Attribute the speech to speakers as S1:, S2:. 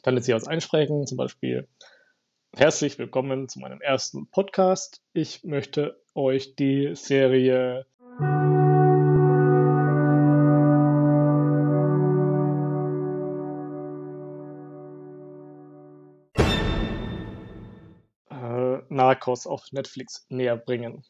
S1: ich kann jetzt hier was einsprechen, zum Beispiel herzlich willkommen zu meinem ersten Podcast. Ich möchte euch die Serie äh, Narcos auf Netflix näher bringen.